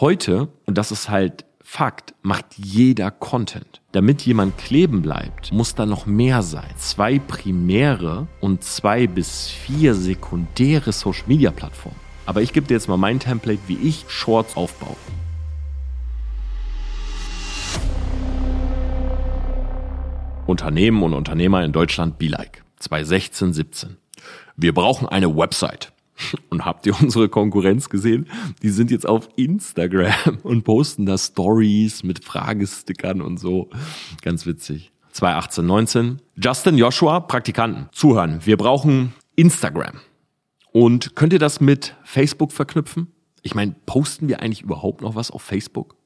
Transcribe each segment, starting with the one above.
Heute, und das ist halt Fakt, macht jeder Content. Damit jemand kleben bleibt, muss da noch mehr sein. Zwei primäre und zwei bis vier sekundäre Social Media Plattformen. Aber ich gebe dir jetzt mal mein Template, wie ich Shorts aufbaue. Unternehmen und Unternehmer in Deutschland be like. 2016, 17. Wir brauchen eine Website. Und habt ihr unsere Konkurrenz gesehen? Die sind jetzt auf Instagram und posten da Stories mit Fragestickern und so. Ganz witzig. 2018, 19. Justin Joshua, Praktikanten. Zuhören. Wir brauchen Instagram. Und könnt ihr das mit Facebook verknüpfen? Ich meine, posten wir eigentlich überhaupt noch was auf Facebook?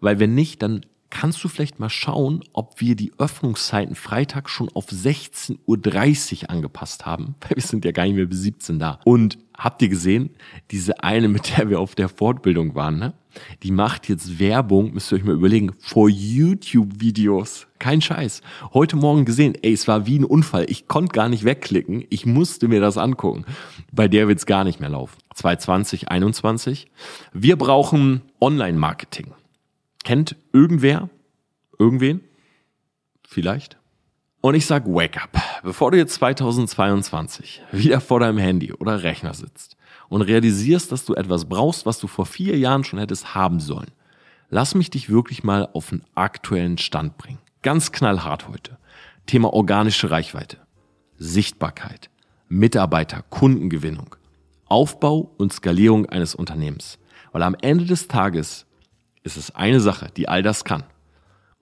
Weil wenn nicht, dann kannst du vielleicht mal schauen, ob wir die Öffnungszeiten Freitag schon auf 16.30 Uhr angepasst haben, weil wir sind ja gar nicht mehr bis 17 da. Und habt ihr gesehen, diese eine, mit der wir auf der Fortbildung waren, ne? die macht jetzt Werbung, müsst ihr euch mal überlegen, vor YouTube-Videos. Kein Scheiß. Heute Morgen gesehen, ey, es war wie ein Unfall. Ich konnte gar nicht wegklicken. Ich musste mir das angucken. Bei der wird's gar nicht mehr laufen. 2020, 21. Wir brauchen Online-Marketing. Kennt irgendwer? Irgendwen? Vielleicht? Und ich sag Wake up, bevor du jetzt 2022 wieder vor deinem Handy oder Rechner sitzt und realisierst, dass du etwas brauchst, was du vor vier Jahren schon hättest haben sollen. Lass mich dich wirklich mal auf einen aktuellen Stand bringen. Ganz knallhart heute. Thema organische Reichweite, Sichtbarkeit, Mitarbeiter, Kundengewinnung, Aufbau und Skalierung eines Unternehmens. Weil am Ende des Tages ist es eine Sache, die all das kann.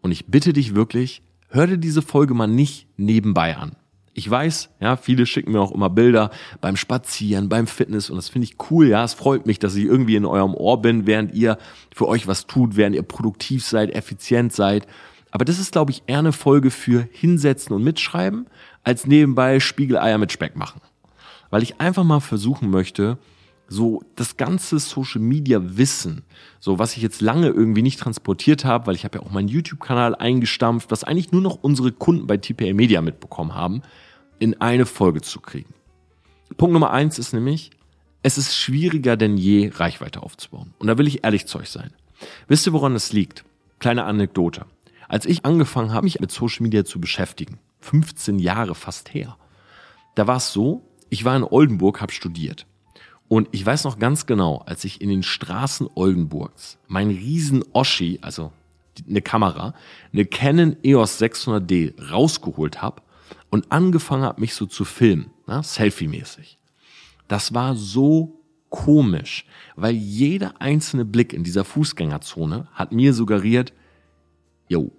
Und ich bitte dich wirklich, hör dir diese Folge mal nicht nebenbei an. Ich weiß, ja, viele schicken mir auch immer Bilder beim Spazieren, beim Fitness und das finde ich cool, ja, es freut mich, dass ich irgendwie in eurem Ohr bin, während ihr für euch was tut, während ihr produktiv seid, effizient seid. Aber das ist, glaube ich, eher eine Folge für hinsetzen und mitschreiben, als nebenbei Spiegeleier mit Speck machen. Weil ich einfach mal versuchen möchte, so das ganze Social Media Wissen, so was ich jetzt lange irgendwie nicht transportiert habe, weil ich habe ja auch meinen YouTube-Kanal eingestampft, was eigentlich nur noch unsere Kunden bei TPA Media mitbekommen haben, in eine Folge zu kriegen. Punkt Nummer eins ist nämlich, es ist schwieriger denn je, Reichweite aufzubauen. Und da will ich ehrlich zu euch sein. Wisst ihr, woran es liegt? Kleine Anekdote. Als ich angefangen habe, mich mit Social Media zu beschäftigen, 15 Jahre fast her, da war es so, ich war in Oldenburg, habe studiert. Und ich weiß noch ganz genau, als ich in den Straßen Oldenburgs mein riesen Oschi, also eine Kamera, eine Canon EOS 600D rausgeholt habe und angefangen habe, mich so zu filmen, ne, selfie-mäßig. Das war so komisch, weil jeder einzelne Blick in dieser Fußgängerzone hat mir suggeriert, yo,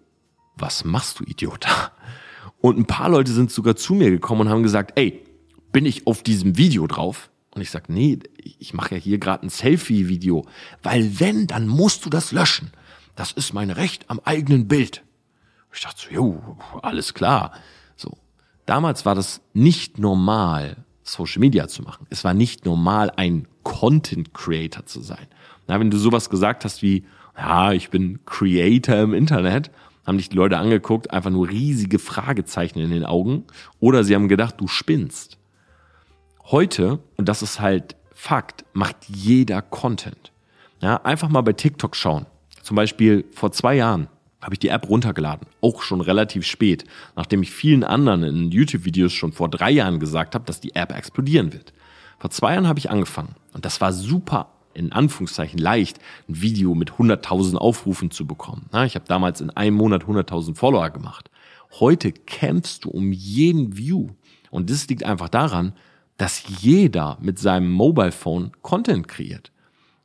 was machst du, Idiot? Und ein paar Leute sind sogar zu mir gekommen und haben gesagt, ey, bin ich auf diesem Video drauf? Und ich sage, nee, ich mache ja hier gerade ein Selfie-Video. Weil wenn, dann musst du das löschen. Das ist mein Recht am eigenen Bild. Ich dachte so, jo, alles klar. So. Damals war das nicht normal, Social Media zu machen. Es war nicht normal, ein Content Creator zu sein. Na, wenn du sowas gesagt hast wie, ja, ich bin Creator im Internet, haben dich die Leute angeguckt, einfach nur riesige Fragezeichen in den Augen. Oder sie haben gedacht, du spinnst. Heute, und das ist halt Fakt, macht jeder Content. Ja, einfach mal bei TikTok schauen. Zum Beispiel vor zwei Jahren habe ich die App runtergeladen, auch schon relativ spät, nachdem ich vielen anderen in YouTube-Videos schon vor drei Jahren gesagt habe, dass die App explodieren wird. Vor zwei Jahren habe ich angefangen und das war super in Anführungszeichen leicht, ein Video mit 100.000 Aufrufen zu bekommen. Ich habe damals in einem Monat 100.000 Follower gemacht. Heute kämpfst du um jeden View. Und das liegt einfach daran, dass jeder mit seinem Mobile Phone Content kreiert.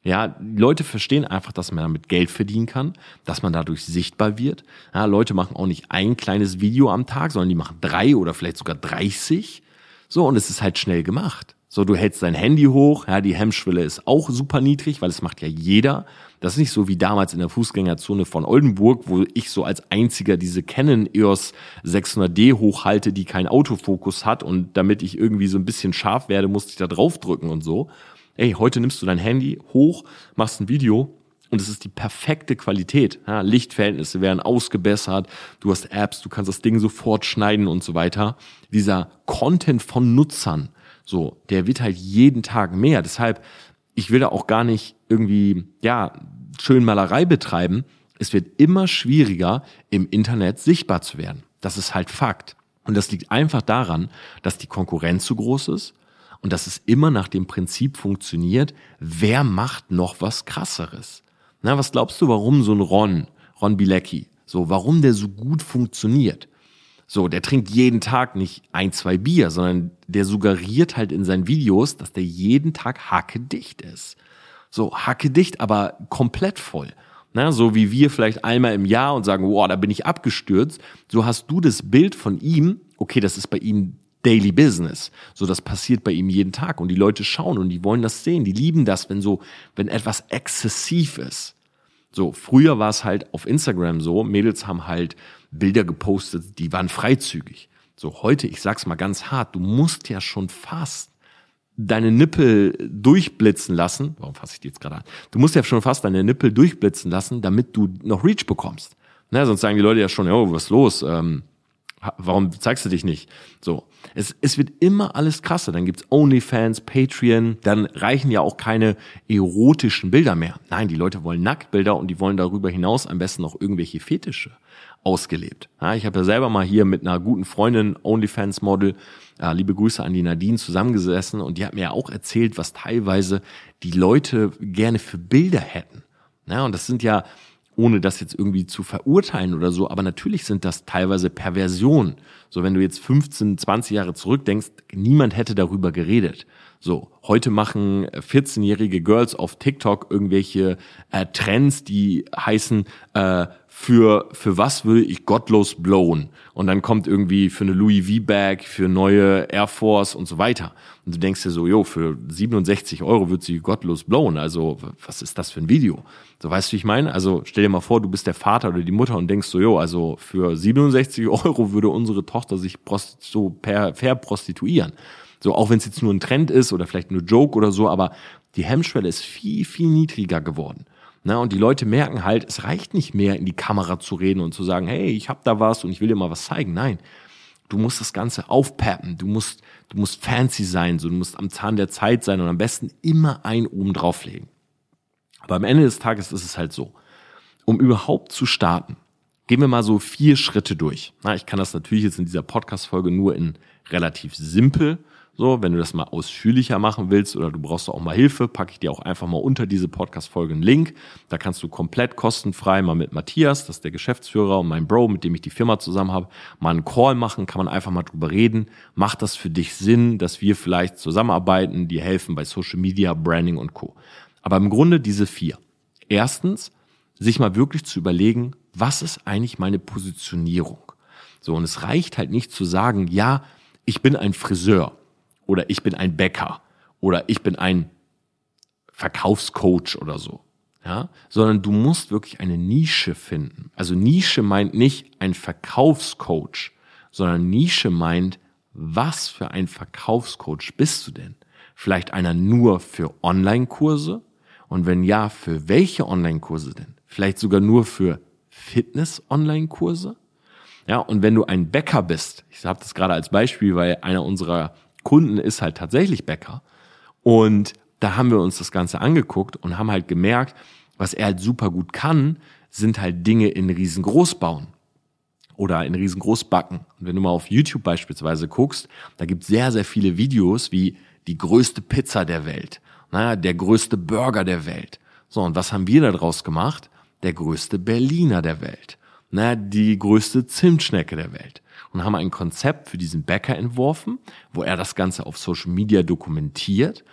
Ja, Leute verstehen einfach, dass man damit Geld verdienen kann, dass man dadurch sichtbar wird. Ja, Leute machen auch nicht ein kleines Video am Tag, sondern die machen drei oder vielleicht sogar 30. So, und es ist halt schnell gemacht. So, du hältst dein Handy hoch, ja, die Hemmschwelle ist auch super niedrig, weil es macht ja jeder. Das ist nicht so wie damals in der Fußgängerzone von Oldenburg, wo ich so als einziger diese Canon EOS 600D hochhalte, die keinen Autofokus hat und damit ich irgendwie so ein bisschen scharf werde, musste ich da draufdrücken und so. Ey, heute nimmst du dein Handy hoch, machst ein Video und es ist die perfekte Qualität. Ja, Lichtverhältnisse werden ausgebessert, du hast Apps, du kannst das Ding sofort schneiden und so weiter. Dieser Content von Nutzern, so, der wird halt jeden Tag mehr. Deshalb, ich will da auch gar nicht irgendwie, ja, schön Malerei betreiben, es wird immer schwieriger, im Internet sichtbar zu werden. Das ist halt Fakt. Und das liegt einfach daran, dass die Konkurrenz zu groß ist und dass es immer nach dem Prinzip funktioniert, wer macht noch was krasseres? Na, was glaubst du, warum so ein Ron, Ron Bilecki, so, warum der so gut funktioniert? So, der trinkt jeden Tag nicht ein, zwei Bier, sondern der suggeriert halt in seinen Videos, dass der jeden Tag hackedicht ist. So, hackedicht, aber komplett voll. Na, so wie wir vielleicht einmal im Jahr und sagen, wow, da bin ich abgestürzt. So hast du das Bild von ihm, okay, das ist bei ihm Daily Business. So, das passiert bei ihm jeden Tag und die Leute schauen und die wollen das sehen. Die lieben das, wenn so, wenn etwas exzessiv ist. So, früher war es halt auf Instagram so, Mädels haben halt Bilder gepostet, die waren freizügig. So heute, ich sag's mal ganz hart, du musst ja schon fast deine Nippel durchblitzen lassen. Warum fasse ich die jetzt gerade an? Du musst ja schon fast deine Nippel durchblitzen lassen, damit du noch Reach bekommst. Ne, sonst sagen die Leute ja schon, oh, was ist los? Ähm, warum zeigst du dich nicht? So, es, es wird immer alles krasser. Dann gibt's OnlyFans, Patreon, dann reichen ja auch keine erotischen Bilder mehr. Nein, die Leute wollen Nacktbilder und die wollen darüber hinaus am besten noch irgendwelche Fetische ausgelebt. Ja, ich habe ja selber mal hier mit einer guten Freundin, OnlyFans-Model, äh, liebe Grüße an die Nadine, zusammengesessen und die hat mir ja auch erzählt, was teilweise die Leute gerne für Bilder hätten. Ja, und das sind ja, ohne das jetzt irgendwie zu verurteilen oder so, aber natürlich sind das teilweise Perversionen. So, wenn du jetzt 15, 20 Jahre zurückdenkst, niemand hätte darüber geredet. So, heute machen 14-jährige Girls auf TikTok irgendwelche äh, Trends, die heißen äh, für, für was will ich gottlos blowen? Und dann kommt irgendwie für eine Louis V-Bag, für neue Air Force und so weiter. Und du denkst dir so, jo, für 67 Euro wird sie gottlos blowen. Also, was ist das für ein Video? So, weißt du, wie ich meine? Also, stell dir mal vor, du bist der Vater oder die Mutter und denkst so, jo, also für 67 Euro würde unsere Tochter sich so per, verprostituieren. So, auch wenn es jetzt nur ein Trend ist oder vielleicht nur Joke oder so, aber die Hemmschwelle ist viel, viel niedriger geworden. Na, und die Leute merken halt, es reicht nicht mehr, in die Kamera zu reden und zu sagen, hey, ich hab da was und ich will dir mal was zeigen. Nein, du musst das Ganze aufpeppen, du musst, du musst fancy sein, so, du musst am Zahn der Zeit sein und am besten immer ein oben drauflegen. Aber am Ende des Tages ist es halt so, um überhaupt zu starten, gehen wir mal so vier Schritte durch. Na, ich kann das natürlich jetzt in dieser Podcast-Folge nur in relativ simpel so, wenn du das mal ausführlicher machen willst oder du brauchst auch mal Hilfe, packe ich dir auch einfach mal unter diese Podcast-Folge einen Link. Da kannst du komplett kostenfrei mal mit Matthias, das ist der Geschäftsführer und mein Bro, mit dem ich die Firma zusammen habe, mal einen Call machen, kann man einfach mal drüber reden. Macht das für dich Sinn, dass wir vielleicht zusammenarbeiten, die helfen bei Social Media, Branding und Co. Aber im Grunde diese vier. Erstens, sich mal wirklich zu überlegen, was ist eigentlich meine Positionierung? So, und es reicht halt nicht zu sagen, ja, ich bin ein Friseur oder ich bin ein Bäcker oder ich bin ein Verkaufscoach oder so. Ja, sondern du musst wirklich eine Nische finden. Also Nische meint nicht ein Verkaufscoach, sondern Nische meint, was für ein Verkaufscoach bist du denn? Vielleicht einer nur für Online-Kurse? Und wenn ja, für welche Online-Kurse denn? Vielleicht sogar nur für Fitness-Online-Kurse? Ja, und wenn du ein Bäcker bist, ich habe das gerade als Beispiel, weil einer unserer Kunden ist halt tatsächlich Bäcker. Und da haben wir uns das Ganze angeguckt und haben halt gemerkt, was er halt super gut kann, sind halt Dinge in riesengroß bauen oder in riesengroß backen. Und wenn du mal auf YouTube beispielsweise guckst, da gibt es sehr, sehr viele Videos wie die größte Pizza der Welt, naja, der größte Burger der Welt. So, und was haben wir daraus gemacht? Der größte Berliner der Welt. Naja, die größte Zimtschnecke der Welt und haben ein Konzept für diesen Bäcker entworfen, wo er das Ganze auf Social Media dokumentiert.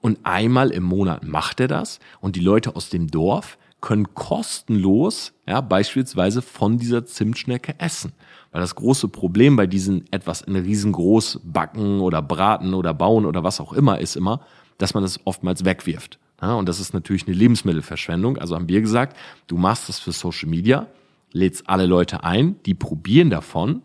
Und einmal im Monat macht er das und die Leute aus dem Dorf können kostenlos, ja, beispielsweise von dieser Zimtschnecke essen. Weil das große Problem bei diesen etwas in riesengroß backen oder braten oder bauen oder was auch immer ist immer, dass man das oftmals wegwirft. Ja, und das ist natürlich eine Lebensmittelverschwendung. Also haben wir gesagt, du machst das für Social Media, lädst alle Leute ein, die probieren davon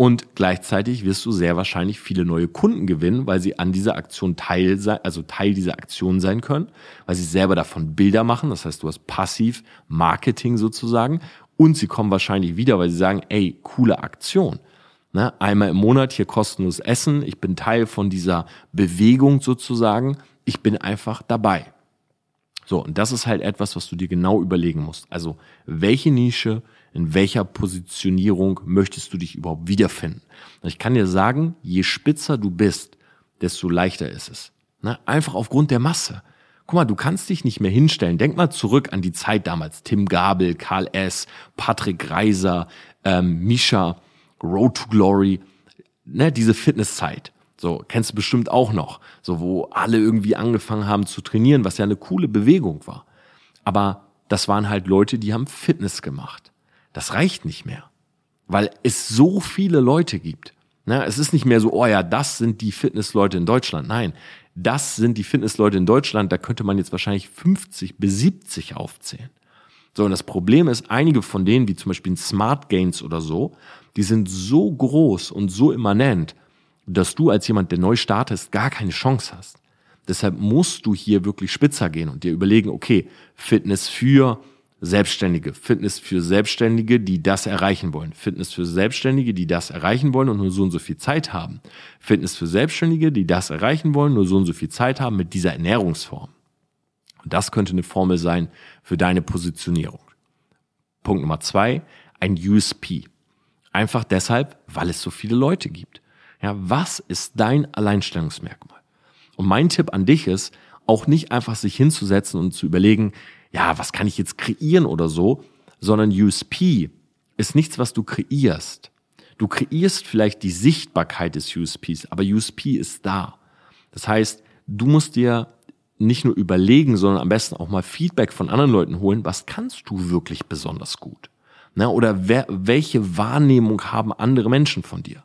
und gleichzeitig wirst du sehr wahrscheinlich viele neue Kunden gewinnen, weil sie an dieser Aktion Teil sein, also Teil dieser Aktion sein können, weil sie selber davon Bilder machen. Das heißt, du hast passiv Marketing sozusagen. Und sie kommen wahrscheinlich wieder, weil sie sagen, ey, coole Aktion. Ne? Einmal im Monat hier kostenlos essen. Ich bin Teil von dieser Bewegung sozusagen. Ich bin einfach dabei. So, und das ist halt etwas, was du dir genau überlegen musst. Also, welche Nische, in welcher Positionierung möchtest du dich überhaupt wiederfinden? Ich kann dir sagen, je spitzer du bist, desto leichter ist es. Ne? Einfach aufgrund der Masse. Guck mal, du kannst dich nicht mehr hinstellen. Denk mal zurück an die Zeit damals. Tim Gabel, Karl S., Patrick Reiser, ähm, Misha, Road to Glory. Ne, diese Fitnesszeit. So, kennst du bestimmt auch noch. So, wo alle irgendwie angefangen haben zu trainieren, was ja eine coole Bewegung war. Aber das waren halt Leute, die haben Fitness gemacht. Das reicht nicht mehr. Weil es so viele Leute gibt. Ne, es ist nicht mehr so, oh ja, das sind die Fitnessleute in Deutschland. Nein, das sind die Fitnessleute in Deutschland. Da könnte man jetzt wahrscheinlich 50 bis 70 aufzählen. So, und das Problem ist, einige von denen, wie zum Beispiel Smart Gains oder so, die sind so groß und so immanent, dass du als jemand, der neu startest, gar keine Chance hast. Deshalb musst du hier wirklich spitzer gehen und dir überlegen, okay, Fitness für Selbstständige, Fitness für Selbstständige, die das erreichen wollen, Fitness für Selbstständige, die das erreichen wollen und nur so und so viel Zeit haben, Fitness für Selbstständige, die das erreichen wollen, nur so und so viel Zeit haben mit dieser Ernährungsform. Und das könnte eine Formel sein für deine Positionierung. Punkt Nummer zwei, ein USP. Einfach deshalb, weil es so viele Leute gibt. Ja, was ist dein Alleinstellungsmerkmal? Und mein Tipp an dich ist, auch nicht einfach sich hinzusetzen und zu überlegen, ja, was kann ich jetzt kreieren oder so, sondern USP ist nichts, was du kreierst. Du kreierst vielleicht die Sichtbarkeit des USPs, aber USP ist da. Das heißt, du musst dir nicht nur überlegen, sondern am besten auch mal Feedback von anderen Leuten holen, was kannst du wirklich besonders gut? Na, oder wer, welche Wahrnehmung haben andere Menschen von dir?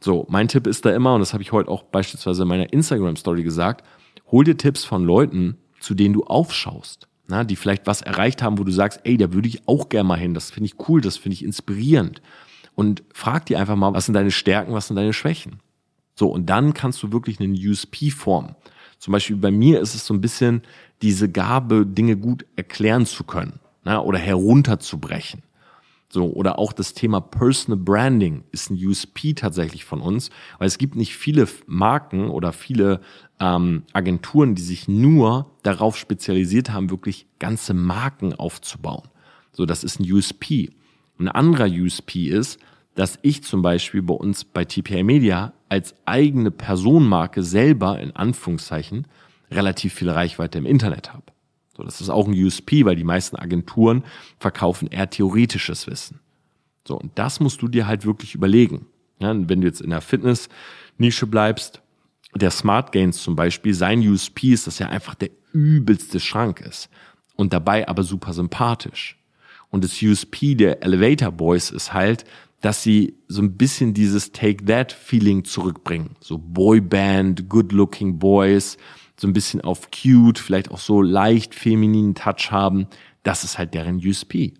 So, mein Tipp ist da immer, und das habe ich heute auch beispielsweise in meiner Instagram-Story gesagt, hol dir Tipps von Leuten, zu denen du aufschaust na, die vielleicht was erreicht haben, wo du sagst, ey, da würde ich auch gerne mal hin, das finde ich cool, das finde ich inspirierend. Und frag dir einfach mal, was sind deine Stärken, was sind deine Schwächen? So, und dann kannst du wirklich einen USP formen. Zum Beispiel bei mir ist es so ein bisschen diese Gabe, Dinge gut erklären zu können na, oder herunterzubrechen. So, oder auch das Thema Personal Branding ist ein USP tatsächlich von uns, weil es gibt nicht viele Marken oder viele ähm, Agenturen, die sich nur darauf spezialisiert haben, wirklich ganze Marken aufzubauen. So, das ist ein USP. Ein anderer USP ist, dass ich zum Beispiel bei uns bei TPA Media als eigene Personenmarke selber in Anführungszeichen relativ viel Reichweite im Internet habe. So, das ist auch ein USP, weil die meisten Agenturen verkaufen eher theoretisches Wissen. So, und das musst du dir halt wirklich überlegen. Ja, wenn du jetzt in der Fitness-Nische bleibst, der Smart Gains zum Beispiel, sein USP ist, dass er einfach der übelste Schrank ist und dabei aber super sympathisch. Und das USP der Elevator Boys ist halt, dass sie so ein bisschen dieses Take That Feeling zurückbringen. So Boyband, good looking Boys, so ein bisschen auf cute, vielleicht auch so leicht femininen Touch haben. Das ist halt deren USP.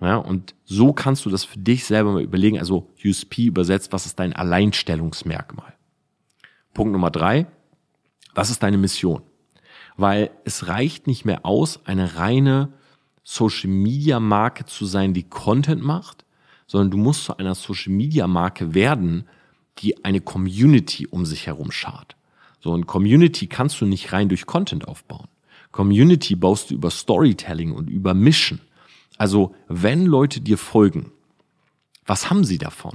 Ja, und so kannst du das für dich selber mal überlegen. Also USP übersetzt, was ist dein Alleinstellungsmerkmal? Punkt Nummer drei, was ist deine Mission? Weil es reicht nicht mehr aus, eine reine Social Media Marke zu sein, die Content macht, sondern du musst zu einer Social Media Marke werden, die eine Community um sich herum schart. So ein Community kannst du nicht rein durch Content aufbauen. Community baust du über Storytelling und über Mission. Also wenn Leute dir folgen, was haben sie davon?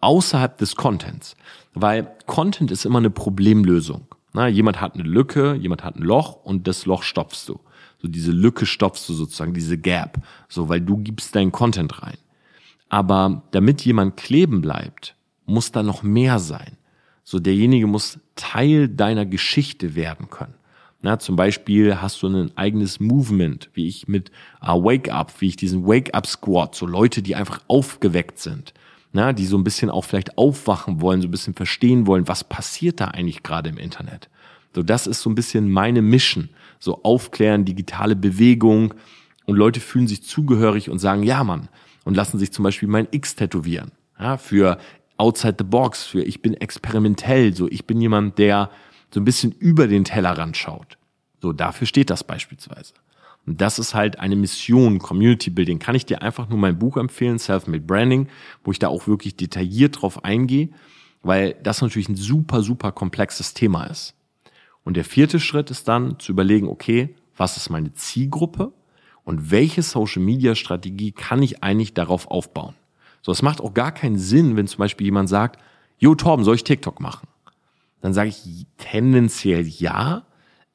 außerhalb des Contents. Weil Content ist immer eine Problemlösung. Na, jemand hat eine Lücke, jemand hat ein Loch und das Loch stopfst du. So diese Lücke stopfst du sozusagen, diese Gap. So, weil du gibst deinen Content rein. Aber damit jemand kleben bleibt, muss da noch mehr sein. So, derjenige muss Teil deiner Geschichte werden können. Na, zum Beispiel hast du ein eigenes Movement, wie ich mit uh, Wake Up, wie ich diesen Wake Up Squad, so Leute, die einfach aufgeweckt sind na, die so ein bisschen auch vielleicht aufwachen wollen, so ein bisschen verstehen wollen, was passiert da eigentlich gerade im Internet. So, das ist so ein bisschen meine Mission. So aufklären, digitale Bewegung und Leute fühlen sich zugehörig und sagen, ja, Mann, und lassen sich zum Beispiel mein X tätowieren. Ja, für outside the box, für ich bin experimentell, so ich bin jemand, der so ein bisschen über den Tellerrand schaut. So, dafür steht das beispielsweise. Und das ist halt eine Mission, Community Building. Kann ich dir einfach nur mein Buch empfehlen, Self-Made Branding, wo ich da auch wirklich detailliert drauf eingehe, weil das natürlich ein super, super komplexes Thema ist. Und der vierte Schritt ist dann zu überlegen, okay, was ist meine Zielgruppe und welche Social Media Strategie kann ich eigentlich darauf aufbauen. So, es macht auch gar keinen Sinn, wenn zum Beispiel jemand sagt, Jo Torben, soll ich TikTok machen? Dann sage ich tendenziell ja,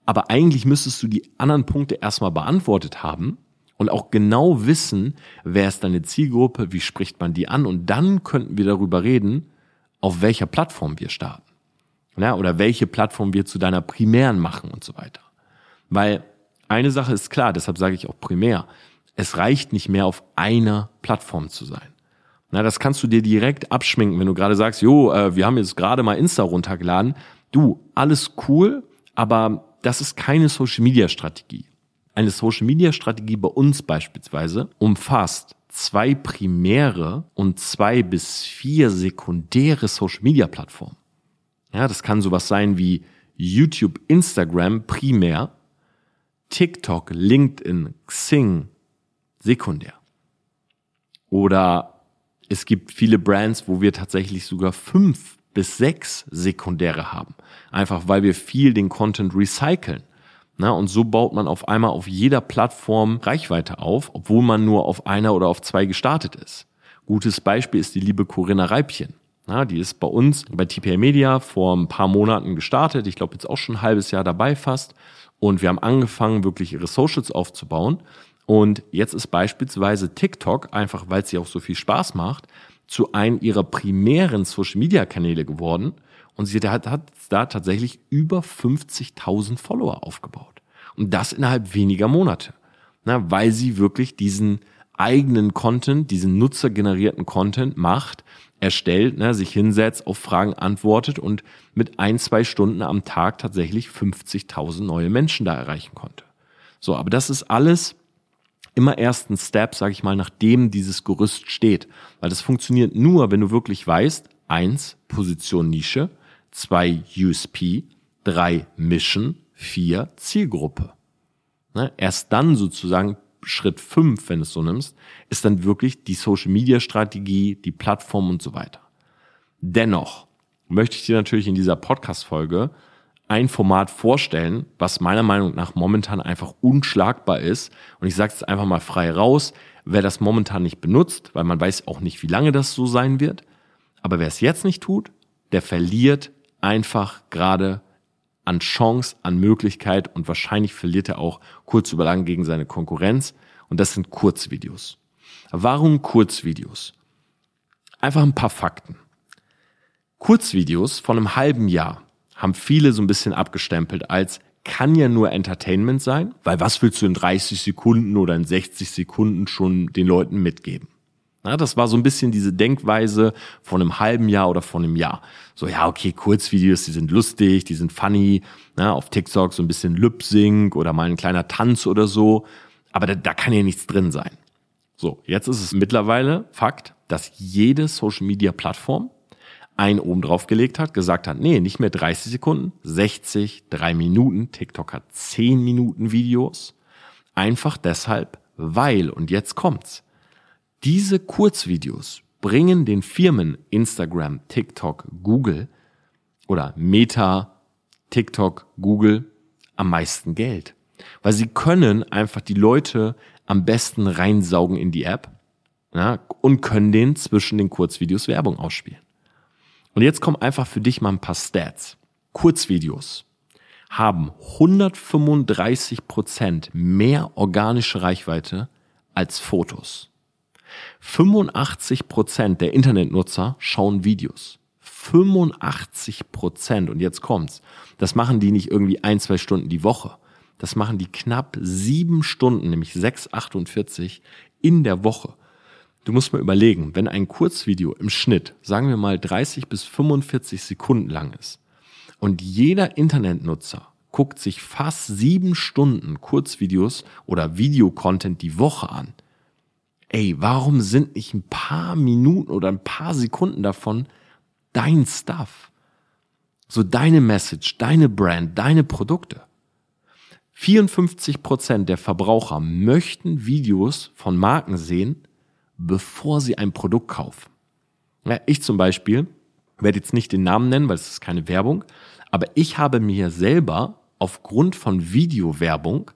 aber eigentlich müsstest du die anderen Punkte erstmal beantwortet haben und auch genau wissen, wer ist deine Zielgruppe, wie spricht man die an und dann könnten wir darüber reden, auf welcher Plattform wir starten. Ja, oder welche Plattform wir zu deiner primären machen und so weiter. Weil eine Sache ist klar, deshalb sage ich auch primär, es reicht nicht mehr auf einer Plattform zu sein. Na, das kannst du dir direkt abschminken, wenn du gerade sagst, jo, äh, wir haben jetzt gerade mal Insta runtergeladen. Du, alles cool, aber das ist keine Social Media Strategie. Eine Social Media Strategie bei uns beispielsweise umfasst zwei primäre und zwei bis vier sekundäre Social Media Plattformen. Ja, das kann sowas sein wie YouTube, Instagram primär, TikTok, LinkedIn, Xing sekundär. Oder es gibt viele Brands, wo wir tatsächlich sogar fünf bis sechs sekundäre haben. Einfach weil wir viel den Content recyceln. Na, und so baut man auf einmal auf jeder Plattform Reichweite auf, obwohl man nur auf einer oder auf zwei gestartet ist. Gutes Beispiel ist die liebe Corinna Reibchen. Na, die ist bei uns bei TPA Media vor ein paar Monaten gestartet. Ich glaube jetzt auch schon ein halbes Jahr dabei fast. Und wir haben angefangen, wirklich ihre Socials aufzubauen. Und jetzt ist beispielsweise TikTok, einfach weil es ihr auch so viel Spaß macht, zu einem ihrer primären Social-Media-Kanäle geworden. Und sie hat, hat da tatsächlich über 50.000 Follower aufgebaut. Und das innerhalb weniger Monate. Na, weil sie wirklich diesen eigenen Content, diesen nutzergenerierten Content macht, erstellt, ne, sich hinsetzt, auf Fragen antwortet und mit ein, zwei Stunden am Tag tatsächlich 50.000 neue Menschen da erreichen konnte. So, aber das ist alles immer erst ein Step, sage ich mal, nachdem dieses Gerüst steht. Weil das funktioniert nur, wenn du wirklich weißt, eins, Position Nische, zwei, USP, drei, Mission, vier, Zielgruppe. Ne? Erst dann sozusagen Schritt fünf, wenn du es so nimmst, ist dann wirklich die Social Media Strategie, die Plattform und so weiter. Dennoch möchte ich dir natürlich in dieser Podcast Folge ein Format vorstellen, was meiner Meinung nach momentan einfach unschlagbar ist. Und ich sage es einfach mal frei raus, wer das momentan nicht benutzt, weil man weiß auch nicht, wie lange das so sein wird. Aber wer es jetzt nicht tut, der verliert einfach gerade an Chance, an Möglichkeit und wahrscheinlich verliert er auch kurz über lang gegen seine Konkurrenz. Und das sind Kurzvideos. Warum Kurzvideos? Einfach ein paar Fakten. Kurzvideos von einem halben Jahr haben viele so ein bisschen abgestempelt als kann ja nur Entertainment sein, weil was willst du in 30 Sekunden oder in 60 Sekunden schon den Leuten mitgeben? Na, das war so ein bisschen diese Denkweise von einem halben Jahr oder von einem Jahr. So, ja, okay, Kurzvideos, die sind lustig, die sind funny, na, auf TikTok so ein bisschen Lip-Sync oder mal ein kleiner Tanz oder so, aber da, da kann ja nichts drin sein. So, jetzt ist es mittlerweile Fakt, dass jede Social-Media-Plattform einen oben drauf gelegt hat, gesagt hat, nee, nicht mehr 30 Sekunden, 60, 3 Minuten. TikTok hat 10 Minuten Videos. Einfach deshalb, weil, und jetzt kommt's, diese Kurzvideos bringen den Firmen Instagram, TikTok, Google oder Meta, TikTok, Google am meisten Geld. Weil sie können einfach die Leute am besten reinsaugen in die App ja, und können den zwischen den Kurzvideos Werbung ausspielen. Und jetzt kommen einfach für dich mal ein paar Stats. Kurzvideos haben 135 Prozent mehr organische Reichweite als Fotos. 85 Prozent der Internetnutzer schauen Videos. 85 Prozent. Und jetzt kommt's. Das machen die nicht irgendwie ein, zwei Stunden die Woche. Das machen die knapp sieben Stunden, nämlich 6,48 in der Woche. Du musst mal überlegen, wenn ein Kurzvideo im Schnitt, sagen wir mal 30 bis 45 Sekunden lang ist und jeder Internetnutzer guckt sich fast sieben Stunden Kurzvideos oder Videocontent die Woche an. Ey, warum sind nicht ein paar Minuten oder ein paar Sekunden davon dein Stuff? So deine Message, deine Brand, deine Produkte. 54 Prozent der Verbraucher möchten Videos von Marken sehen, bevor sie ein Produkt kaufen. Ja, ich zum Beispiel werde jetzt nicht den Namen nennen, weil es ist keine Werbung, aber ich habe mir selber aufgrund von Videowerbung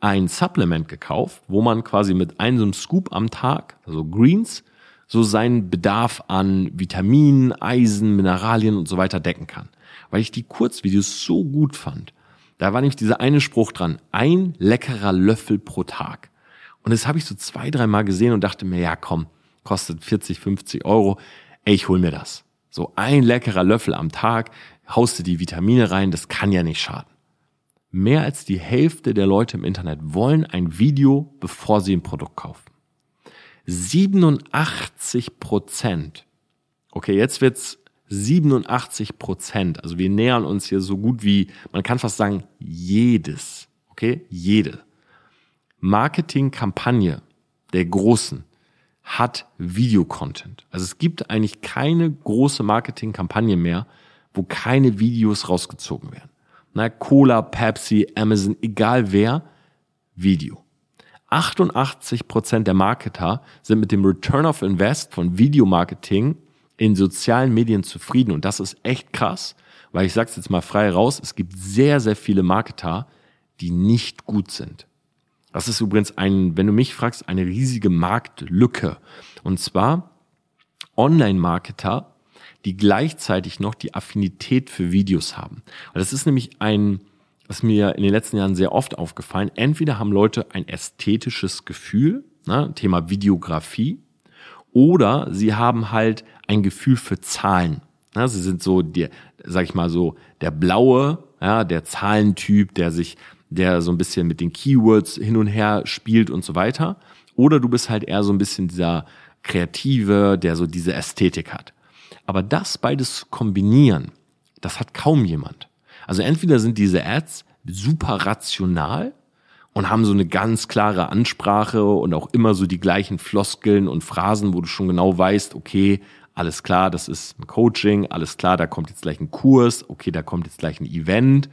ein Supplement gekauft, wo man quasi mit einem Scoop am Tag, also Greens, so seinen Bedarf an Vitaminen, Eisen, Mineralien und so weiter decken kann. Weil ich die Kurzvideos so gut fand. Da war nämlich dieser eine Spruch dran, ein leckerer Löffel pro Tag. Und das habe ich so zwei, dreimal gesehen und dachte mir, ja komm, kostet 40, 50 Euro, ey, ich hol mir das. So ein leckerer Löffel am Tag, haust du die Vitamine rein, das kann ja nicht schaden. Mehr als die Hälfte der Leute im Internet wollen ein Video, bevor sie ein Produkt kaufen. 87 Prozent. Okay, jetzt wird's 87 Prozent. Also wir nähern uns hier so gut wie, man kann fast sagen, jedes. Okay, jede Marketingkampagne der Großen hat Videocontent. Also es gibt eigentlich keine große Marketingkampagne mehr, wo keine Videos rausgezogen werden. Na, Cola, Pepsi, Amazon, egal wer, Video. 88 Prozent der Marketer sind mit dem Return of Invest von Videomarketing in sozialen Medien zufrieden. Und das ist echt krass, weil ich sage es jetzt mal frei raus, es gibt sehr, sehr viele Marketer, die nicht gut sind. Das ist übrigens ein, wenn du mich fragst, eine riesige Marktlücke. Und zwar Online-Marketer, die gleichzeitig noch die Affinität für Videos haben. Das ist nämlich ein, was mir in den letzten Jahren sehr oft aufgefallen. Entweder haben Leute ein ästhetisches Gefühl, ne, Thema Videografie, oder sie haben halt ein Gefühl für Zahlen. Ja, sie sind so der, sag ich mal so, der blaue, ja, der Zahlentyp, der sich, der so ein bisschen mit den Keywords hin und her spielt und so weiter. Oder du bist halt eher so ein bisschen dieser Kreative, der so diese Ästhetik hat. Aber das beides kombinieren, das hat kaum jemand. Also entweder sind diese Ads super rational und haben so eine ganz klare Ansprache und auch immer so die gleichen Floskeln und Phrasen, wo du schon genau weißt, okay, alles klar, das ist ein Coaching, alles klar, da kommt jetzt gleich ein Kurs, okay, da kommt jetzt gleich ein Event.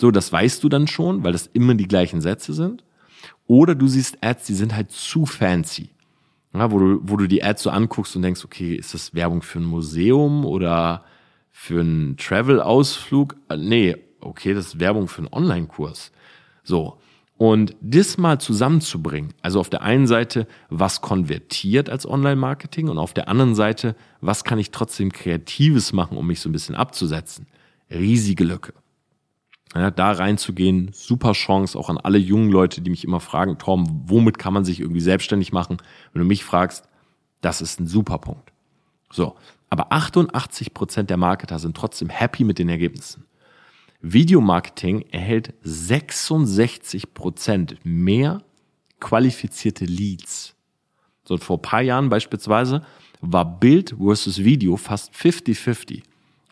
So, das weißt du dann schon, weil das immer die gleichen Sätze sind. Oder du siehst Ads, die sind halt zu fancy. Ja, wo, du, wo du die Ads so anguckst und denkst, okay, ist das Werbung für ein Museum oder für einen Travel-Ausflug? Äh, nee, okay, das ist Werbung für einen Online-Kurs. So. Und das mal zusammenzubringen, also auf der einen Seite, was konvertiert als Online-Marketing und auf der anderen Seite, was kann ich trotzdem Kreatives machen, um mich so ein bisschen abzusetzen. Riesige Lücke. Ja, da reinzugehen, super Chance, auch an alle jungen Leute, die mich immer fragen, Tom, womit kann man sich irgendwie selbstständig machen? Wenn du mich fragst, das ist ein super Punkt. So. Aber 88 Prozent der Marketer sind trotzdem happy mit den Ergebnissen. Videomarketing erhält 66 Prozent mehr qualifizierte Leads. So vor paar Jahren beispielsweise war Bild versus Video fast 50-50.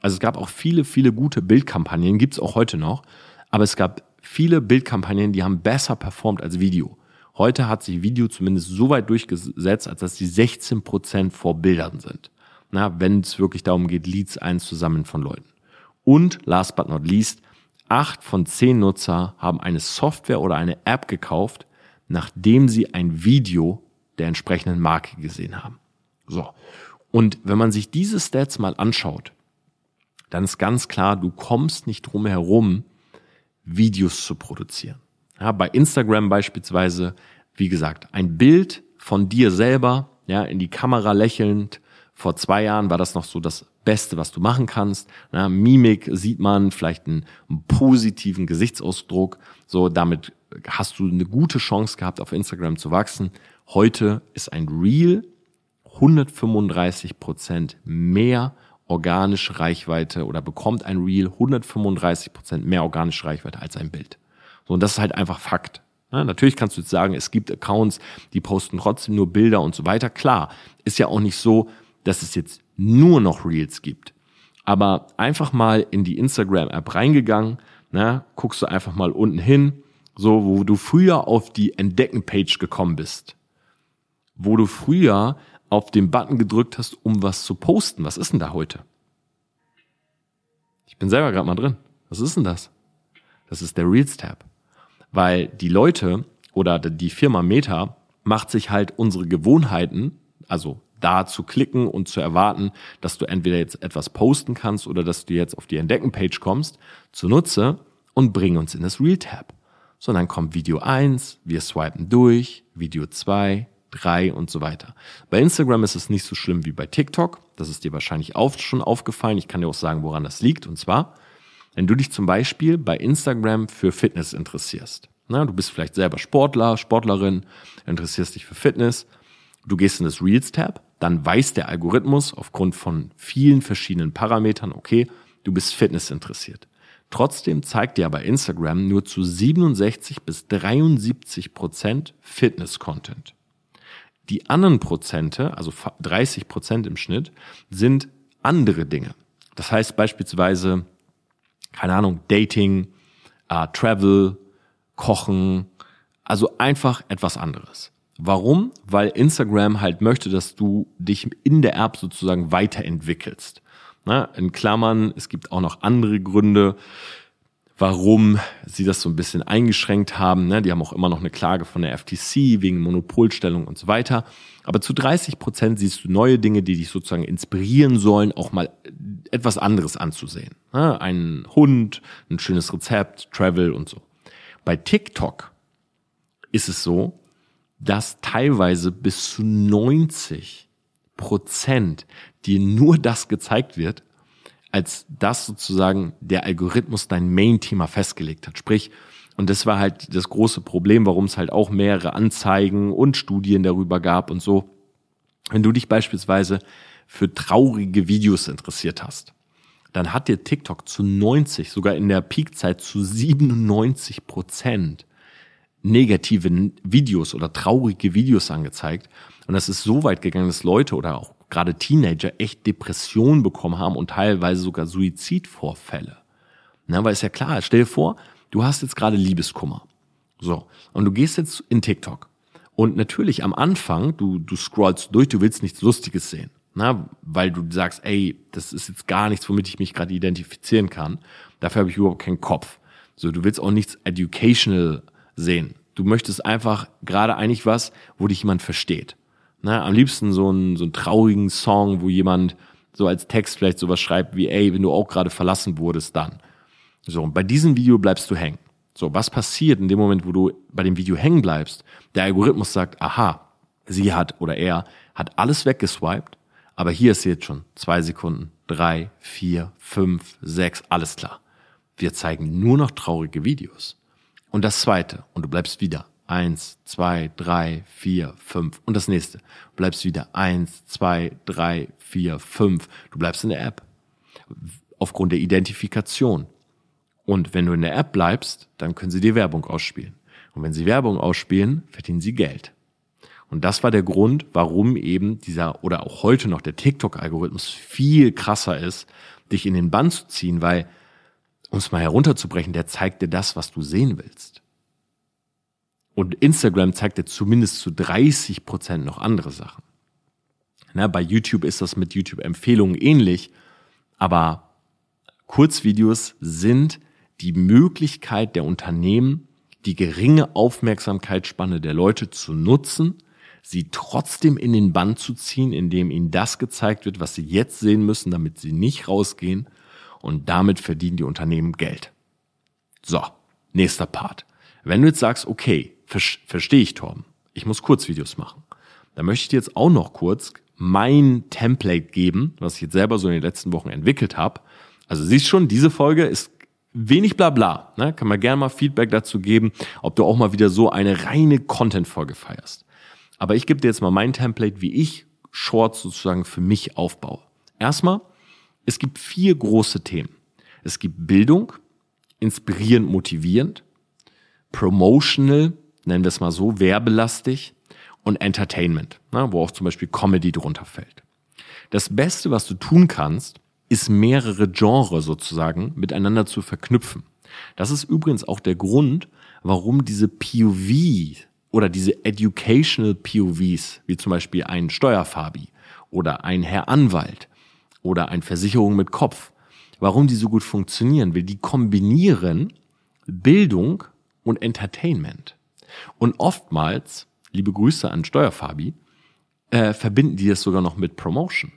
Also es gab auch viele, viele gute Bildkampagnen, gibt's auch heute noch, aber es gab viele Bildkampagnen, die haben besser performt als Video. Heute hat sich Video zumindest so weit durchgesetzt, als dass die 16 Prozent vor Bildern sind. Na, wenn es wirklich darum geht, Leads einzusammeln von Leuten. Und last but not least, acht von zehn Nutzer haben eine Software oder eine App gekauft, nachdem sie ein Video der entsprechenden Marke gesehen haben. So. Und wenn man sich diese Stats mal anschaut, dann ist ganz klar, du kommst nicht drum herum, Videos zu produzieren. Ja, bei Instagram beispielsweise, wie gesagt, ein Bild von dir selber, ja, in die Kamera lächelnd. Vor zwei Jahren war das noch so das Beste, was du machen kannst. Ja, Mimik sieht man, vielleicht einen, einen positiven Gesichtsausdruck. So, damit hast du eine gute Chance gehabt, auf Instagram zu wachsen. Heute ist ein Reel 135 Prozent mehr organische Reichweite oder bekommt ein Reel 135 Prozent mehr organische Reichweite als ein Bild. So, und das ist halt einfach Fakt. Ja, natürlich kannst du jetzt sagen, es gibt Accounts, die posten trotzdem nur Bilder und so weiter. Klar, ist ja auch nicht so, dass es jetzt nur noch Reels gibt. Aber einfach mal in die Instagram-App reingegangen, na, guckst du einfach mal unten hin, so wo du früher auf die Entdecken-Page gekommen bist. Wo du früher auf den Button gedrückt hast, um was zu posten. Was ist denn da heute? Ich bin selber gerade mal drin. Was ist denn das? Das ist der Reels-Tab. Weil die Leute oder die Firma Meta macht sich halt unsere Gewohnheiten, also da zu klicken und zu erwarten, dass du entweder jetzt etwas posten kannst oder dass du jetzt auf die Entdecken-Page kommst, zunutze und bring uns in das Reel-Tab. sondern kommt Video 1, wir swipen durch, Video 2, 3 und so weiter. Bei Instagram ist es nicht so schlimm wie bei TikTok. Das ist dir wahrscheinlich auch schon aufgefallen. Ich kann dir auch sagen, woran das liegt. Und zwar, wenn du dich zum Beispiel bei Instagram für Fitness interessierst. Na, du bist vielleicht selber Sportler, Sportlerin, interessierst dich für Fitness. Du gehst in das Reels-Tab, dann weiß der Algorithmus aufgrund von vielen verschiedenen Parametern, okay, du bist Fitness interessiert. Trotzdem zeigt dir aber Instagram nur zu 67 bis 73 Prozent Fitness-Content. Die anderen Prozente, also 30 Prozent im Schnitt, sind andere Dinge. Das heißt beispielsweise, keine Ahnung, Dating, äh, Travel, Kochen, also einfach etwas anderes. Warum? Weil Instagram halt möchte, dass du dich in der App sozusagen weiterentwickelst. Na, in Klammern, es gibt auch noch andere Gründe, warum sie das so ein bisschen eingeschränkt haben. Ne? Die haben auch immer noch eine Klage von der FTC wegen Monopolstellung und so weiter. Aber zu 30 Prozent siehst du neue Dinge, die dich sozusagen inspirieren sollen, auch mal etwas anderes anzusehen. Ne? Ein Hund, ein schönes Rezept, Travel und so. Bei TikTok ist es so, dass teilweise bis zu 90 Prozent dir nur das gezeigt wird, als das sozusagen der Algorithmus dein Main-Thema festgelegt hat. Sprich, und das war halt das große Problem, warum es halt auch mehrere Anzeigen und Studien darüber gab und so. Wenn du dich beispielsweise für traurige Videos interessiert hast, dann hat dir TikTok zu 90, sogar in der Peakzeit zu 97 Prozent negative Videos oder traurige Videos angezeigt. Und das ist so weit gegangen, dass Leute oder auch gerade Teenager echt Depressionen bekommen haben und teilweise sogar Suizidvorfälle. Na, weil ist ja klar, stell dir vor, du hast jetzt gerade Liebeskummer. So. Und du gehst jetzt in TikTok. Und natürlich am Anfang, du, du scrollst durch, du willst nichts Lustiges sehen. Na, weil du sagst, ey, das ist jetzt gar nichts, womit ich mich gerade identifizieren kann. Dafür habe ich überhaupt keinen Kopf. So, du willst auch nichts educational sehen. Du möchtest einfach gerade eigentlich was, wo dich jemand versteht. Na, am liebsten so einen, so einen traurigen Song, wo jemand so als Text vielleicht sowas schreibt wie, ey, wenn du auch gerade verlassen wurdest, dann. So, und bei diesem Video bleibst du hängen. So, was passiert in dem Moment, wo du bei dem Video hängen bleibst? Der Algorithmus sagt, aha, sie hat oder er hat alles weggeswiped aber hier ist jetzt schon zwei Sekunden, drei, vier, fünf, sechs, alles klar. Wir zeigen nur noch traurige Videos. Und das zweite, und du bleibst wieder. Eins, zwei, drei, vier, fünf. Und das nächste. Du bleibst wieder. Eins, zwei, drei, vier, fünf. Du bleibst in der App. Aufgrund der Identifikation. Und wenn du in der App bleibst, dann können sie dir Werbung ausspielen. Und wenn sie Werbung ausspielen, verdienen sie Geld. Und das war der Grund, warum eben dieser oder auch heute noch der TikTok-Algorithmus viel krasser ist, dich in den Bann zu ziehen, weil, um es mal herunterzubrechen, der zeigt dir das, was du sehen willst. Und Instagram zeigt dir zumindest zu 30 Prozent noch andere Sachen. Na, bei YouTube ist das mit YouTube-Empfehlungen ähnlich, aber Kurzvideos sind die Möglichkeit der Unternehmen, die geringe Aufmerksamkeitsspanne der Leute zu nutzen, sie trotzdem in den Bann zu ziehen, indem ihnen das gezeigt wird, was sie jetzt sehen müssen, damit sie nicht rausgehen. Und damit verdienen die Unternehmen Geld. So, nächster Part. Wenn du jetzt sagst, okay, verstehe ich, Torben, ich muss Kurzvideos machen, dann möchte ich dir jetzt auch noch kurz mein Template geben, was ich jetzt selber so in den letzten Wochen entwickelt habe. Also siehst schon, diese Folge ist wenig Blabla. Ne? Kann man gerne mal Feedback dazu geben, ob du auch mal wieder so eine reine Content-Folge feierst. Aber ich gebe dir jetzt mal mein Template, wie ich Shorts sozusagen für mich aufbaue. Erstmal, es gibt vier große Themen. Es gibt Bildung, inspirierend, motivierend, promotional, nennen wir es mal so, werbelastig und Entertainment, ne, wo auch zum Beispiel Comedy drunter fällt. Das Beste, was du tun kannst, ist mehrere Genres sozusagen miteinander zu verknüpfen. Das ist übrigens auch der Grund, warum diese POV oder diese educational POVs, wie zum Beispiel ein Steuerfabi oder ein Herr Anwalt oder ein Versicherung mit Kopf, warum die so gut funktionieren, weil die kombinieren Bildung und Entertainment. Und oftmals, liebe Grüße an Steuerfabi, äh, verbinden die das sogar noch mit Promotion.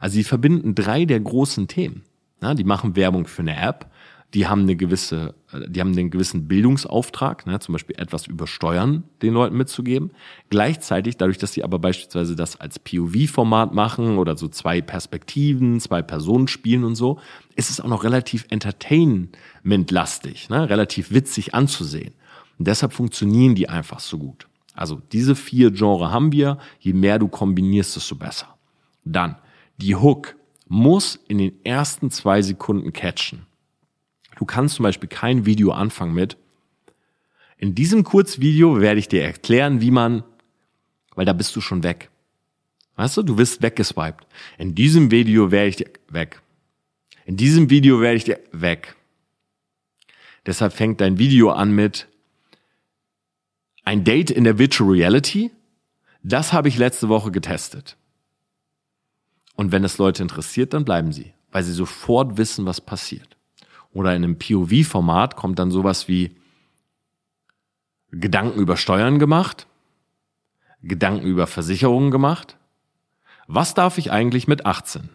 Also sie verbinden drei der großen Themen. Ja, die machen Werbung für eine App, die haben eine gewisse, äh, die haben einen gewissen Bildungsauftrag, ne, zum Beispiel etwas über Steuern den Leuten mitzugeben. Gleichzeitig, dadurch, dass sie aber beispielsweise das als POV-Format machen oder so zwei Perspektiven, zwei Personen spielen und so, ist es auch noch relativ entertainment-lastig, ne, relativ witzig anzusehen. Und deshalb funktionieren die einfach so gut. Also diese vier Genre haben wir. Je mehr du kombinierst, desto besser. Dann, die Hook muss in den ersten zwei Sekunden catchen. Du kannst zum Beispiel kein Video anfangen mit, in diesem Kurzvideo werde ich dir erklären, wie man, weil da bist du schon weg. Weißt du, du wirst weggeswiped. In diesem Video werde ich dir weg. In diesem Video werde ich dir weg. Deshalb fängt dein Video an mit ein Date in der Virtual Reality. Das habe ich letzte Woche getestet. Und wenn es Leute interessiert, dann bleiben sie, weil sie sofort wissen, was passiert. Oder in einem POV-Format kommt dann sowas wie Gedanken über Steuern gemacht, Gedanken über Versicherungen gemacht. Was darf ich eigentlich mit 18?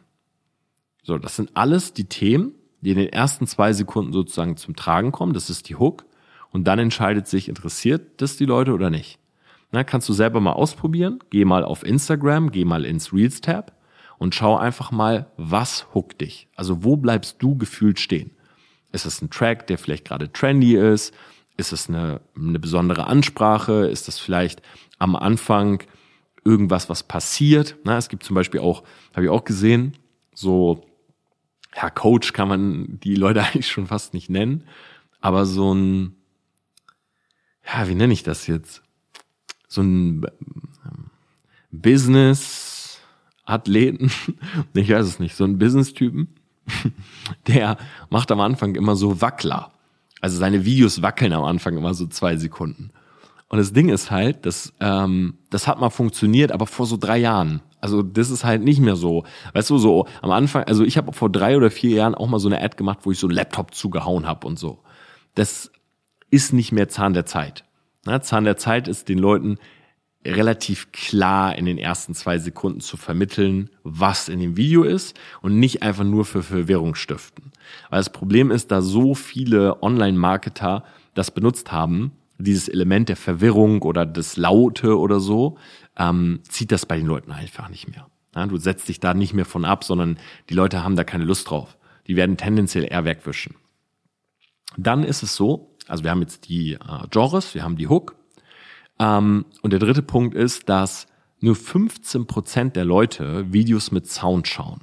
So, das sind alles die Themen, die in den ersten zwei Sekunden sozusagen zum Tragen kommen. Das ist die Hook. Und dann entscheidet sich, interessiert das die Leute oder nicht. Na, kannst du selber mal ausprobieren. Geh mal auf Instagram, geh mal ins Reels-Tab und schau einfach mal, was hookt dich. Also wo bleibst du gefühlt stehen? Ist es ein Track, der vielleicht gerade trendy ist? Ist es eine, eine besondere Ansprache? Ist das vielleicht am Anfang irgendwas, was passiert? Na, es gibt zum Beispiel auch, habe ich auch gesehen, so, ja, Coach kann man die Leute eigentlich schon fast nicht nennen, aber so ein, ja, wie nenne ich das jetzt? So ein ähm, Business-Athleten, ich weiß es nicht, so ein Business-Typen, der macht am Anfang immer so Wackler. Also seine Videos wackeln am Anfang immer so zwei Sekunden. Und das Ding ist halt, das, ähm, das hat mal funktioniert, aber vor so drei Jahren. Also das ist halt nicht mehr so. Weißt du, so am Anfang, also ich habe vor drei oder vier Jahren auch mal so eine Ad gemacht, wo ich so einen Laptop zugehauen habe und so. Das ist nicht mehr Zahn der Zeit. Na, Zahn der Zeit ist den Leuten relativ klar in den ersten zwei Sekunden zu vermitteln, was in dem Video ist und nicht einfach nur für Verwirrung stiften. Weil das Problem ist, da so viele Online-Marketer das benutzt haben, dieses Element der Verwirrung oder das Laute oder so, ähm, zieht das bei den Leuten einfach nicht mehr. Ja, du setzt dich da nicht mehr von ab, sondern die Leute haben da keine Lust drauf. Die werden tendenziell eher wegwischen. Dann ist es so, also wir haben jetzt die äh, Genres, wir haben die Hook, ähm, und der dritte Punkt ist, dass nur 15 Prozent der Leute Videos mit Sound schauen.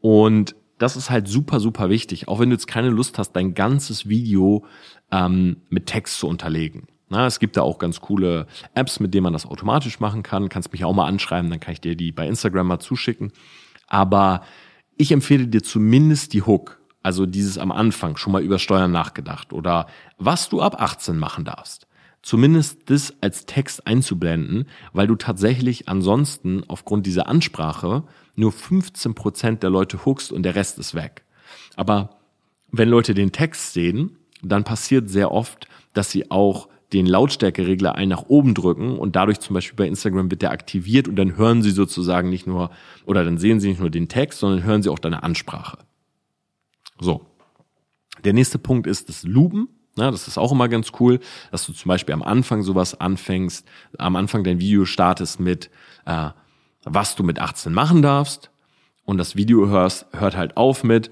Und das ist halt super, super wichtig, auch wenn du jetzt keine Lust hast, dein ganzes Video ähm, mit Text zu unterlegen. Na, es gibt da auch ganz coole Apps, mit denen man das automatisch machen kann. Kannst mich auch mal anschreiben, dann kann ich dir die bei Instagram mal zuschicken. Aber ich empfehle dir zumindest die Hook, also dieses am Anfang schon mal über Steuern nachgedacht oder was du ab 18 machen darfst zumindest das als Text einzublenden, weil du tatsächlich ansonsten aufgrund dieser Ansprache nur 15 Prozent der Leute hookst und der Rest ist weg. Aber wenn Leute den Text sehen, dann passiert sehr oft, dass sie auch den Lautstärkeregler ein nach oben drücken und dadurch zum Beispiel bei Instagram wird der aktiviert und dann hören sie sozusagen nicht nur oder dann sehen sie nicht nur den Text, sondern hören sie auch deine Ansprache. So. Der nächste Punkt ist das Luben. Ja, das ist auch immer ganz cool, dass du zum Beispiel am Anfang sowas anfängst, am Anfang dein Video startest mit, äh, was du mit 18 machen darfst und das Video hörst, hört halt auf mit,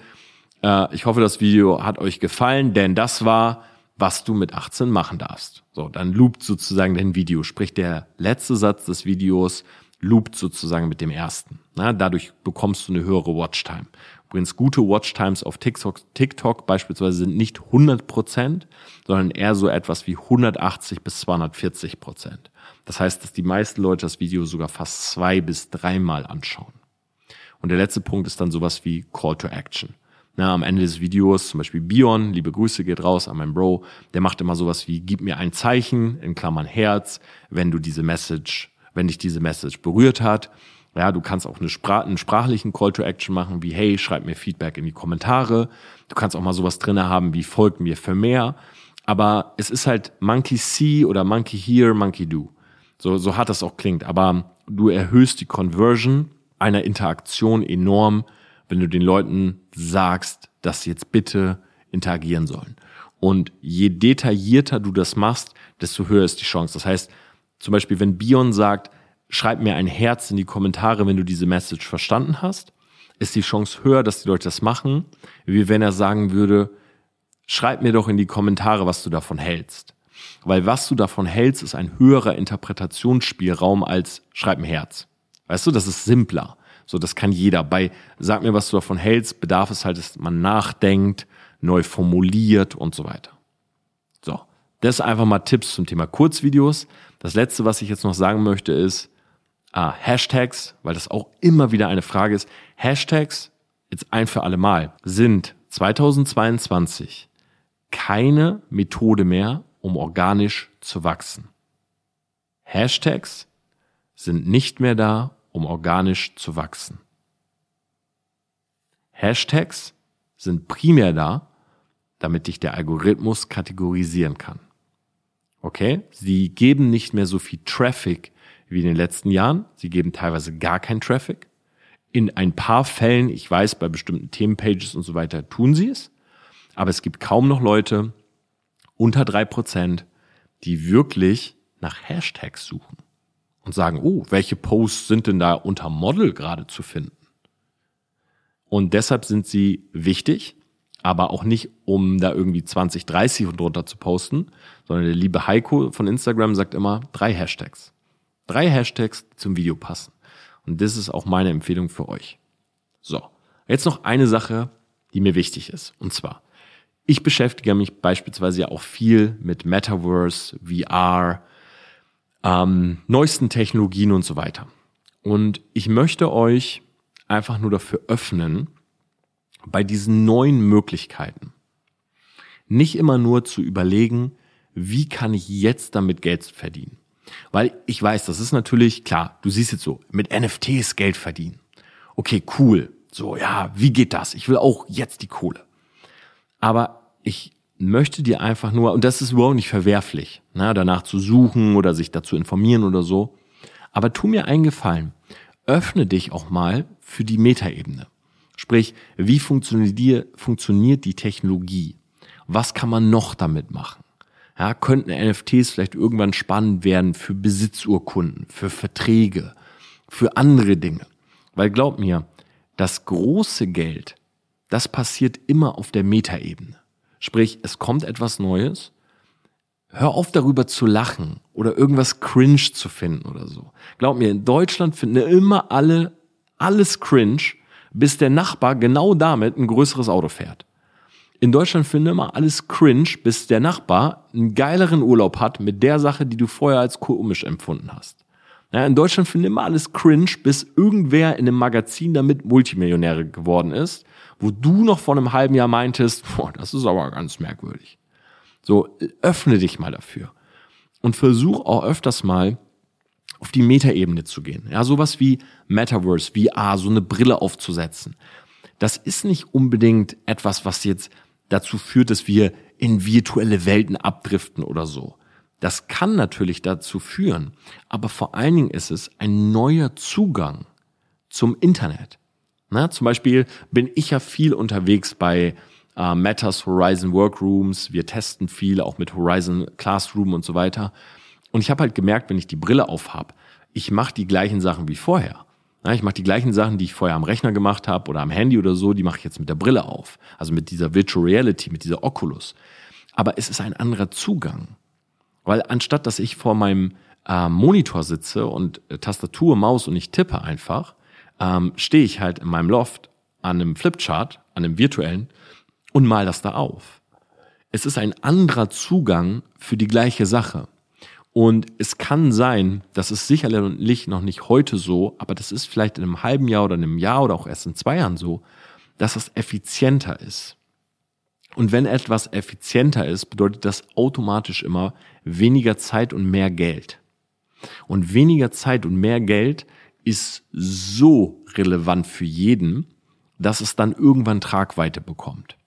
äh, ich hoffe, das Video hat euch gefallen, denn das war, was du mit 18 machen darfst. So, dann loopt sozusagen dein Video, sprich der letzte Satz des Videos loopt sozusagen mit dem ersten. Na, dadurch bekommst du eine höhere Watchtime. Übrigens, gute Watchtimes auf TikTok, TikTok beispielsweise sind nicht 100 Prozent, sondern eher so etwas wie 180 bis 240 Prozent. Das heißt, dass die meisten Leute das Video sogar fast zwei bis dreimal anschauen. Und der letzte Punkt ist dann sowas wie Call to Action. Na, am Ende des Videos, zum Beispiel Bion, liebe Grüße geht raus an meinen Bro, der macht immer sowas wie, gib mir ein Zeichen, in Klammern Herz, wenn du diese Message, wenn dich diese Message berührt hat. Ja, du kannst auch eine Sprach einen sprachlichen Call to Action machen, wie hey, schreib mir Feedback in die Kommentare. Du kannst auch mal sowas drinne haben, wie folgt mir für mehr. Aber es ist halt Monkey See oder Monkey Hear, Monkey Do. So, so hart das auch klingt. Aber du erhöhst die Conversion einer Interaktion enorm, wenn du den Leuten sagst, dass sie jetzt bitte interagieren sollen. Und je detaillierter du das machst, desto höher ist die Chance. Das heißt, zum Beispiel, wenn Bion sagt, schreib mir ein Herz in die Kommentare, wenn du diese Message verstanden hast, ist die Chance höher, dass die Leute das machen, wie wenn er sagen würde, schreib mir doch in die Kommentare, was du davon hältst. Weil was du davon hältst, ist ein höherer Interpretationsspielraum als schreib ein Herz. Weißt du, das ist simpler. So, das kann jeder. Bei sag mir, was du davon hältst, bedarf es halt, dass man nachdenkt, neu formuliert und so weiter. So, das einfach mal Tipps zum Thema Kurzvideos. Das letzte, was ich jetzt noch sagen möchte, ist ah, Hashtags, weil das auch immer wieder eine Frage ist. Hashtags, jetzt ein für alle Mal, sind 2022 keine Methode mehr, um organisch zu wachsen. Hashtags sind nicht mehr da, um organisch zu wachsen. Hashtags sind primär da, damit dich der Algorithmus kategorisieren kann. Okay? Sie geben nicht mehr so viel Traffic wie in den letzten Jahren. Sie geben teilweise gar keinen Traffic. In ein paar Fällen, ich weiß, bei bestimmten Themenpages und so weiter tun sie es. Aber es gibt kaum noch Leute unter drei Prozent, die wirklich nach Hashtags suchen und sagen, oh, welche Posts sind denn da unter Model gerade zu finden? Und deshalb sind sie wichtig, aber auch nicht, um da irgendwie 20, 30 und drunter zu posten, sondern der liebe Heiko von Instagram sagt immer drei Hashtags. Drei Hashtags, zum Video passen. Und das ist auch meine Empfehlung für euch. So, jetzt noch eine Sache, die mir wichtig ist. Und zwar, ich beschäftige mich beispielsweise ja auch viel mit Metaverse, VR, ähm, neuesten Technologien und so weiter. Und ich möchte euch einfach nur dafür öffnen, bei diesen neuen Möglichkeiten nicht immer nur zu überlegen, wie kann ich jetzt damit Geld verdienen. Weil ich weiß, das ist natürlich klar, du siehst jetzt so, mit NFTs Geld verdienen. Okay, cool. So, ja, wie geht das? Ich will auch jetzt die Kohle. Aber ich möchte dir einfach nur, und das ist überhaupt nicht verwerflich, na, danach zu suchen oder sich dazu informieren oder so. Aber tu mir einen Gefallen. Öffne dich auch mal für die Metaebene. Sprich, wie funktioniert die Technologie? Was kann man noch damit machen? Ja, könnten NFTs vielleicht irgendwann spannend werden für Besitzurkunden, für Verträge, für andere Dinge? Weil glaub mir, das große Geld, das passiert immer auf der Metaebene. Sprich, es kommt etwas Neues. Hör auf darüber zu lachen oder irgendwas cringe zu finden oder so. Glaub mir, in Deutschland finden immer alle alles cringe, bis der Nachbar genau damit ein größeres Auto fährt. In Deutschland finden immer alles cringe, bis der Nachbar einen geileren Urlaub hat mit der Sache, die du vorher als komisch empfunden hast. Ja, in Deutschland finden immer alles cringe, bis irgendwer in einem Magazin damit Multimillionäre geworden ist wo du noch vor einem halben Jahr meintest, boah, das ist aber ganz merkwürdig. So, öffne dich mal dafür. Und versuch auch öfters mal auf die Metaebene zu gehen. Ja, sowas wie Metaverse, VR, so eine Brille aufzusetzen. Das ist nicht unbedingt etwas, was jetzt dazu führt, dass wir in virtuelle Welten abdriften oder so. Das kann natürlich dazu führen, aber vor allen Dingen ist es ein neuer Zugang zum Internet. Na, zum Beispiel bin ich ja viel unterwegs bei äh, Matters Horizon Workrooms. Wir testen viel, auch mit Horizon Classroom und so weiter. Und ich habe halt gemerkt, wenn ich die Brille auf habe, ich mache die gleichen Sachen wie vorher. Ich mache die gleichen Sachen, die ich vorher am Rechner gemacht habe oder am Handy oder so, die mache ich jetzt mit der Brille auf. Also mit dieser Virtual Reality, mit dieser Oculus. Aber es ist ein anderer Zugang. Weil anstatt, dass ich vor meinem äh, Monitor sitze und äh, Tastatur, Maus und ich tippe einfach, ähm, stehe ich halt in meinem Loft an einem Flipchart, an einem virtuellen und mal das da auf. Es ist ein anderer Zugang für die gleiche Sache. Und es kann sein, das ist sicherlich noch nicht heute so, aber das ist vielleicht in einem halben Jahr oder in einem Jahr oder auch erst in zwei Jahren so, dass es effizienter ist. Und wenn etwas effizienter ist, bedeutet das automatisch immer weniger Zeit und mehr Geld. Und weniger Zeit und mehr Geld ist so relevant für jeden, dass es dann irgendwann Tragweite bekommt.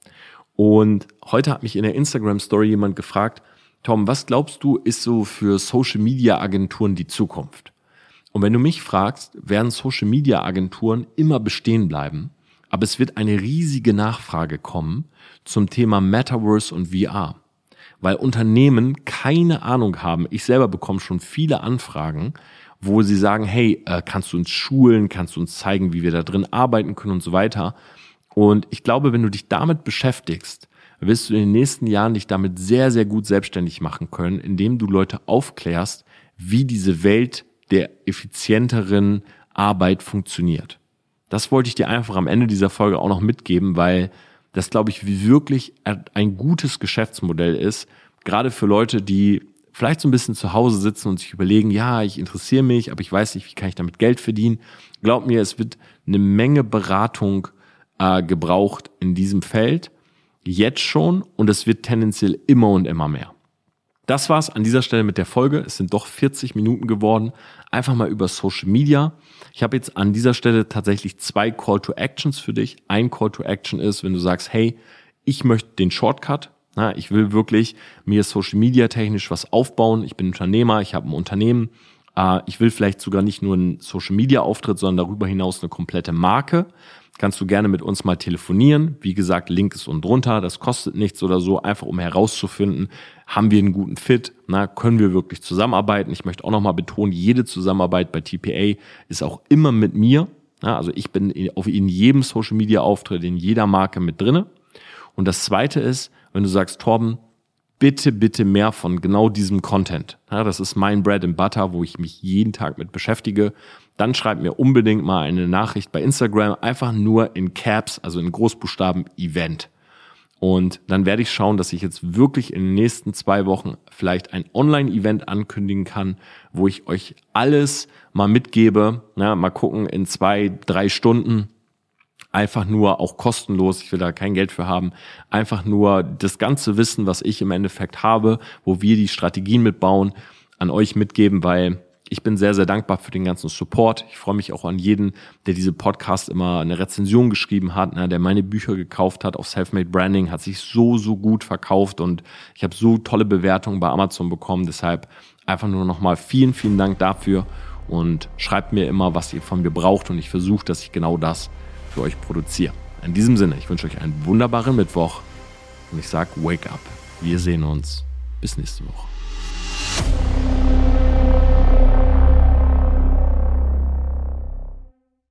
Und heute hat mich in der Instagram Story jemand gefragt, Tom, was glaubst du, ist so für Social Media Agenturen die Zukunft? Und wenn du mich fragst, werden Social Media Agenturen immer bestehen bleiben, Aber es wird eine riesige Nachfrage kommen zum Thema Metaverse und VR. Weil Unternehmen keine Ahnung haben. Ich selber bekomme schon viele Anfragen, wo sie sagen, hey, äh, kannst du uns schulen, kannst du uns zeigen, wie wir da drin arbeiten können und so weiter. Und ich glaube, wenn du dich damit beschäftigst, wirst du in den nächsten Jahren dich damit sehr, sehr gut selbstständig machen können, indem du Leute aufklärst, wie diese Welt der effizienteren Arbeit funktioniert. Das wollte ich dir einfach am Ende dieser Folge auch noch mitgeben, weil das, glaube ich, wirklich ein gutes Geschäftsmodell ist, gerade für Leute, die vielleicht so ein bisschen zu Hause sitzen und sich überlegen, ja, ich interessiere mich, aber ich weiß nicht, wie kann ich damit Geld verdienen. Glaub mir, es wird eine Menge Beratung äh, gebraucht in diesem Feld, jetzt schon, und es wird tendenziell immer und immer mehr. Das war's an dieser Stelle mit der Folge. Es sind doch 40 Minuten geworden. Einfach mal über Social Media. Ich habe jetzt an dieser Stelle tatsächlich zwei Call to Actions für dich. Ein Call to Action ist, wenn du sagst, hey, ich möchte den Shortcut. Na, ich will wirklich mir Social Media technisch was aufbauen. Ich bin Unternehmer, ich habe ein Unternehmen. Äh, ich will vielleicht sogar nicht nur einen Social Media Auftritt, sondern darüber hinaus eine komplette Marke kannst du gerne mit uns mal telefonieren. Wie gesagt, Link ist unten drunter. Das kostet nichts oder so, einfach um herauszufinden, haben wir einen guten Fit? Na, können wir wirklich zusammenarbeiten? Ich möchte auch nochmal betonen, jede Zusammenarbeit bei TPA ist auch immer mit mir. Ja, also ich bin in jedem Social Media Auftritt, in jeder Marke mit drinne. Und das zweite ist, wenn du sagst, Torben, bitte, bitte mehr von genau diesem Content. Ja, das ist mein Bread and Butter, wo ich mich jeden Tag mit beschäftige dann schreibt mir unbedingt mal eine Nachricht bei Instagram, einfach nur in Caps, also in Großbuchstaben Event. Und dann werde ich schauen, dass ich jetzt wirklich in den nächsten zwei Wochen vielleicht ein Online-Event ankündigen kann, wo ich euch alles mal mitgebe. Ja, mal gucken, in zwei, drei Stunden. Einfach nur auch kostenlos, ich will da kein Geld für haben, einfach nur das ganze Wissen, was ich im Endeffekt habe, wo wir die Strategien mitbauen, an euch mitgeben, weil ich bin sehr, sehr dankbar für den ganzen Support. Ich freue mich auch an jeden, der diese Podcast immer eine Rezension geschrieben hat, ne, der meine Bücher gekauft hat auf Selfmade Branding, hat sich so, so gut verkauft und ich habe so tolle Bewertungen bei Amazon bekommen. Deshalb einfach nur nochmal vielen, vielen Dank dafür und schreibt mir immer, was ihr von mir braucht und ich versuche, dass ich genau das für euch produziere. In diesem Sinne, ich wünsche euch einen wunderbaren Mittwoch und ich sage Wake up. Wir sehen uns. Bis nächste Woche.